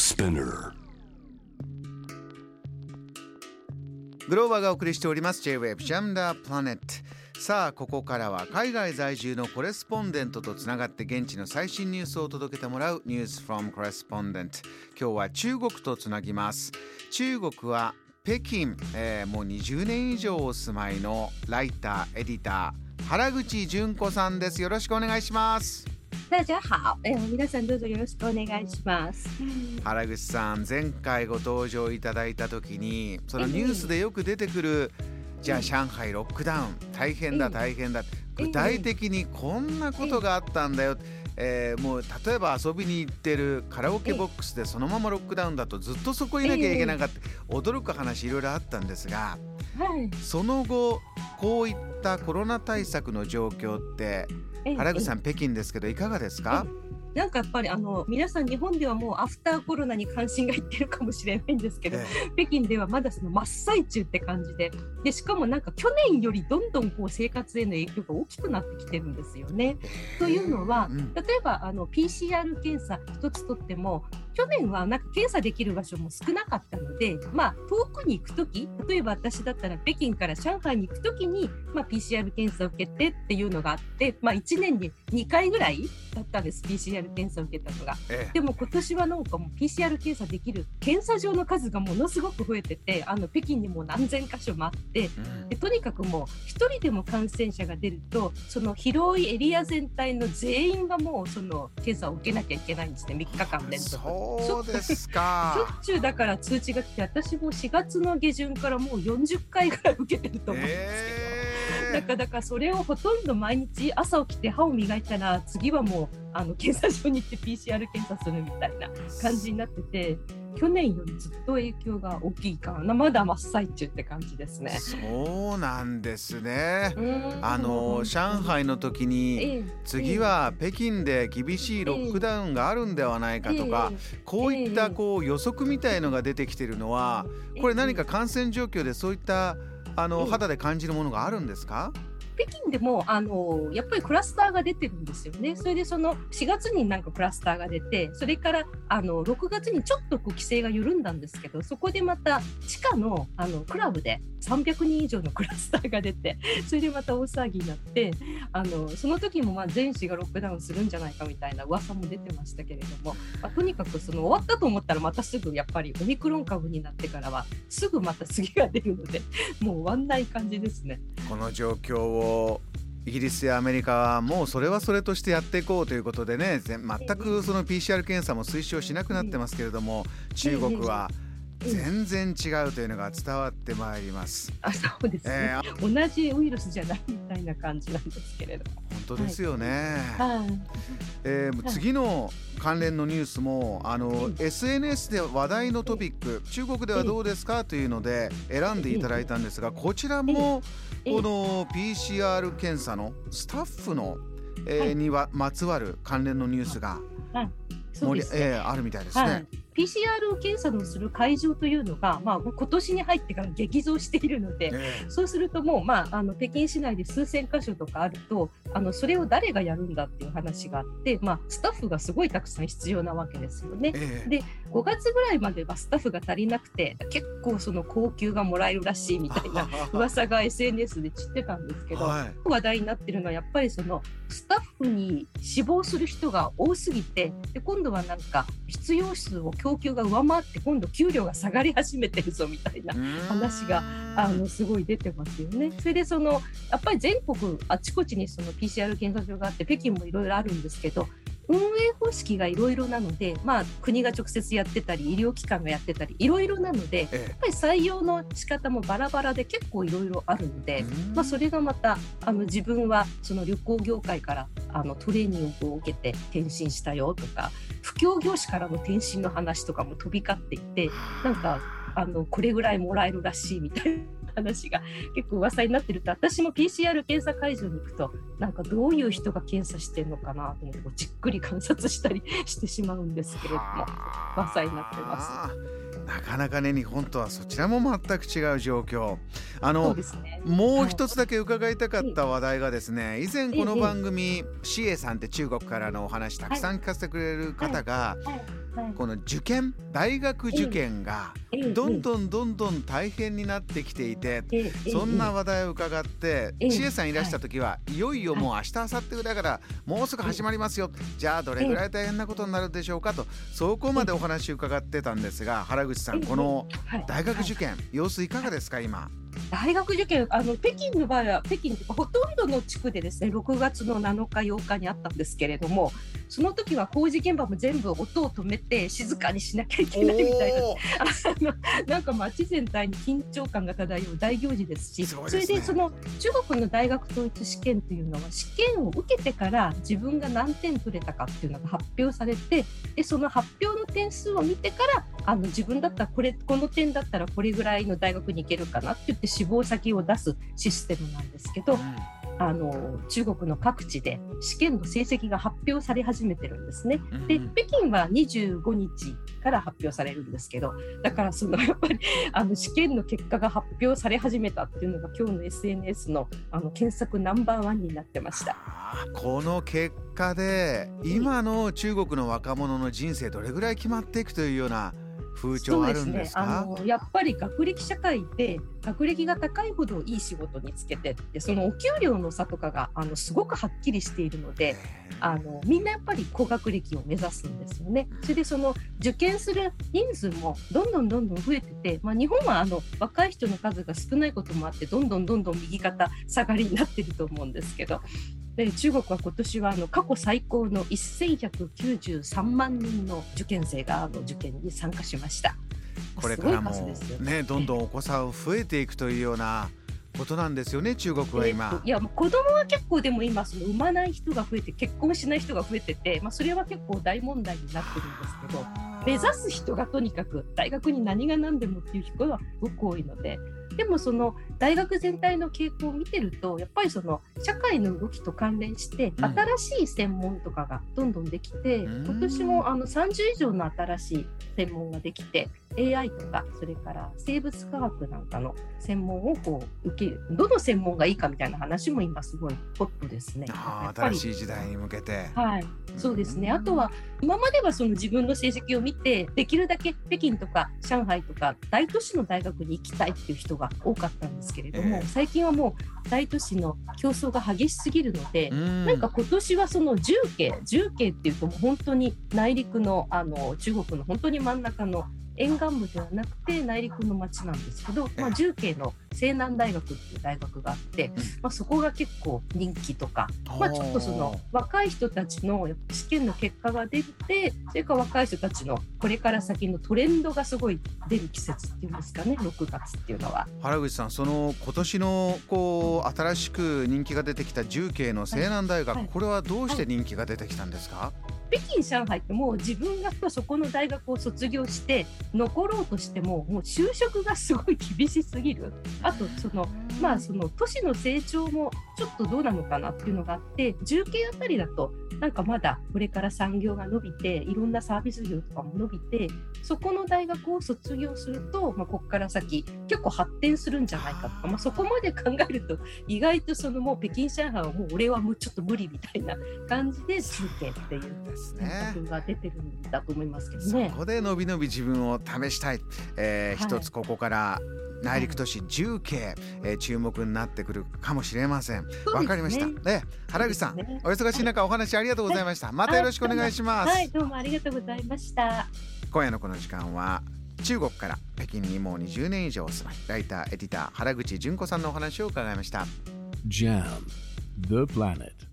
Spinner. グローバーがお送りしております。J-Wave Jam the Planet さあここからは海外在住のコレスポンデントとつながって現地の最新ニュースを届けてもらうニュース from Correspondent 今日は中国とつなぎます。中国は北京、えーもう20年以上お住まいのライターエディター原口純子さんです。よろしくお願いします。大家好，哎，皆さんどうぞよろしくお願いします。原口さん前回ご登場いただいた時にそのニュースでよく出てくるじゃあ上海ロックダウン。大変だええ大変だ。具体的にこんなことがあったんだよ、えーもう例えば遊びに行ってるカラオケボックスでそのままロックダウンだとずっとそこいなきゃいけなかった。驚く話いろいろあったんですがはい。その後こういったコロナ対策の状況ってえ原口さん、ん北京ですけどいかがですか？なんかやっぱりあの皆さん日本ではもうアフターコロナに関心がいってるかもしれないんですけど、え北京ではまだその真っ最中って感じで、でしかもなんか去年よりどんどんこう生活への影響が大きくなってきてるんですよね。というのはうん例えばあの PCR 検査一つとっても去年はなんか検査できる場所も少なかったので、まあ、遠くに行くとき例えば私だったら北京から上海に行くときに、まあ、PCR 検査を受けてっていうのがあって、まあ、1年に2回ぐらいだったんです PCR 検査を受けたのが。ええでも今年はなんかもう PCR 検査できる検査場の数がものすごく増えててあの北京にも何千箇所もあってうんでとにかくもう一人でも感染者が出るとその広いエリア全体の全員がもうその検査を受けなきゃいけないんですね3日間連続。そうですしょか。っちゅうだから通知が来て私も4月の下旬からもう40回ぐらい受けてると思うんですけど。えだからだからそれをほとんど毎日朝起きて歯を磨いたら次はもうあの検査場に行って PCR 検査するみたいな感じになってて去年よりずっと影響が大きいかな。まだ真っ最中って感じですね。そうなんですね。うん。あの上海の時にええ。次は北京で厳しいロックダウンがあるんではないかとかこういったこう予測みたいのが出てきてるのはこれ何か感染状況でそういったあのええ。肌で感じるものがあるんですか？北京でもあのやっぱりクラスターが出てるんですよね。それでその4月になんかクラスターが出て、それからあの6月にちょっとこう規制が緩んだんですけど、そこでまた地下のあのクラブで300人以上のクラスターが出て、それでまた大騒ぎになって、あのその時もまあ全市がロックダウンするんじゃないかみたいな噂も出てましたけれども、まあ、とにかくその終わったと思ったらまたすぐやっぱりオミクロン株になってからはすぐまた次が出るので、もう終わんない感じですね。この状況をイギリスやアメリカはもうそれはそれとしてやっていこうということでね全くその PCR 検査も推奨しなくなってますけれども中国は全然違うというのが伝わってまいります。あそうですね、えー、同じウイルスじゃないみたいな感じなんですけれども。本当ですよね。はい。えー次の関連のニュースもあの SNS で話題のトピック中国ではどうですかというので選んでいただいたんですがこちらもええこの PCR 検査のスタッフの、えーはいにはまつわる関連のニュースが盛りそうですね。えーあるみたいですはいね。。PCR 検査のする会場というのが、まあ、今年に入ってから激増しているので、えそうするともう、まあ、あの北京市内で数千箇所とかあるとあのそれを誰がやるんだっていう話があって、まあ、スタッフがすごいたくさん必要なわけですよね。で5月ぐらいまではスタッフが足りなくて結構その高級がもらえるらしいみたいな 噂が SNS で散ってたんですけど、はい。話題になってるのはやっぱりそのスタッフに死亡する人が多すぎてで今度はなんか必要数を供給が上回って今度給料が下がり始めてるぞみたいな話があのすごい出てますよね。それでそのやっぱり全国あちこちにその PCR 検査場があって北京もいろいろあるんですけど運営方式がいろいろなので、まあ、国が直接やってたり医療機関がやってたりいろいろなのでやっえぱり採用の仕方もバラバラで結構いろいろあるので。ーまあ、それがまたあの自分はその旅行業界からあのトレーニングを受けて転身したよとか布教業種からの転身の話とかも飛び交っていてなんかあのこれぐらいもらえるらしいみたいな話が結構噂になってると私も PCR 検査会場に行くとなんかどういう人が検査してるのかなと思ってこうじっくり観察したり してしまうんですけれども噂になってます。す。なかなかね日本とはそちらも全く違う状況。あのねもう一つだけ伺いたかった話題がですね以前この番組シエさんって中国からのお話たくさん聞かせてくれる方がはいはいこの受験大学受験がええどんどんどんどん大変になってきていてそんな話題を伺ってええ。知恵さんいらした時はい。よいよもう明日明後日ぐらいからもうすぐ始まりますよ。じゃあどれぐらい大変なことになるでしょうかとそこまでお話伺ってたんですが原口さんええ。このはい。大学受験様子いかがですか今？大学受験あの北京の場合は北京というかほとんどの地区でですね6月の7日8日にあったんですけれどもその時は工事現場も全部音を止めて静かにしなきゃいけないみたいなあのなんか街全体に緊張感が漂う大行事ですしそうですね。れでその中国の大学統一試験というのは試験を受けてから自分が何点取れたかっていうのが発表されてでその発表の点数を見てからあの自分だったらこれこの点だったらこれぐらいの大学に行けるかなって言って志望先を出すシステムなんですけどあの中国の各地で試験の成績が発表され始めてるんですね。うんで北京は25日から発表されるんですけどだからそのやっぱりあの試験の結果が発表され始めたっていうのが今日の SNS のあの検索ナンバーワンになってました。この結果で今の中国の若者の人生どれぐらい決まっていくというような風潮あるんですあかのやっぱり学歴社会で学歴が高いほどいい仕事につけてってそのお給料の差とかがあのすごくはっきりしているのであのみんなやっぱり高学歴を目指すんですよね。それでその受験する人数もどんどんどんどん増えてて、まあ、日本はあの若い人の数が少ないこともあってどんどんどんどん右肩下がりになってると思うんですけどで中国は今年はあの過去最高の1193万人の受験生があの受験に参加しました。これからもねどんどんお子さん増えていくというようなことなんですよね中国はえー今と。いやもう子供は結構でも今その産まない人が増えて結婚しない人が増えてて、まあ、それは結構大問題になってるんですけど目指す人がとにかく大学に何が何でもっていう人はすごく多いのででもその大学全体の傾向を見てるとやっぱりその社会の動きと関連してうん新しい専門とかがどんどんできて、うん今年もあの30以上の新しい専門ができて AI とかそれから生物科学なんかの専門をこう受けるどの専門がいいかみたいな話も今すごいホットですね。あ新しい時代に向けて。はい、そうですね。あとは今まではその自分の成績を見てできるだけ北京とか上海とか大都市の大学に行きたいっていう人が多かったんですけれども、ええ。最近はもう大都市の競争が激しすぎるので、うん。なんか今年はその重慶重慶っていうともう本当に内陸のあの中国の本当に真ん中の沿岸部ではなくて内陸の町なんですけど、まあ、重慶の西南大学っていう大学があって、まあ、そこが結構人気とか、まあ、ちょっとその若い人たちの試験の結果が出てそれから若い人たちのこれから先のトレンドがすごい出る季節っていうんですかね6月っていうのは。原口さんその今年のこう新しく人気が出てきた重慶の西南大学、はい。これはどうして人気が出てきたんですか、北京、上海ってもう自分がそこの大学を卒業して残ろうとしてももう就職がすごい厳しすぎる。あとそのまあその都市の成長もちょっとどうなのかなっていうのがあって重慶あたりだとなんかまだこれから産業が伸びていろんなサービス業とかも伸びてそこの大学を卒業すると、まあ、ここから先結構発展するんじゃないかとか、まあ、そこまで考えると意外とそのもう北京上海はもう俺はもうちょっと無理みたいな感じで重慶っていうです選ね。択が出てるんだと思いますけどそね。こでのびのび自分を試したい、えーはい一つここから内陸都市重慶、えー注目になってくるかもしれません。わ、かりました。ね、原口さん、ねお忙しい中お話ありがとうございました。またよろしくお願いします。はい、どうもありがとうございました。今夜のこの時間は中国から北京にもう20年以上お住まいライターエディター原口純子さんのお話を伺いました。Jam, the planet.